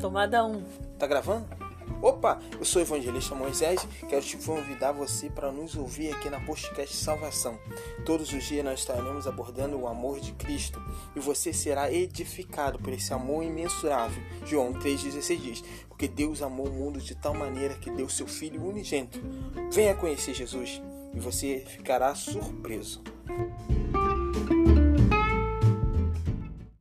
Tomada 1. Tá gravando? Opa, eu sou o evangelista Moisés, quero te convidar você para nos ouvir aqui na podcast Salvação. Todos os dias nós estaremos abordando o amor de Cristo e você será edificado por esse amor imensurável. João 3,16 diz: Porque Deus amou o mundo de tal maneira que deu seu Filho unigênito. Venha conhecer Jesus e você ficará surpreso.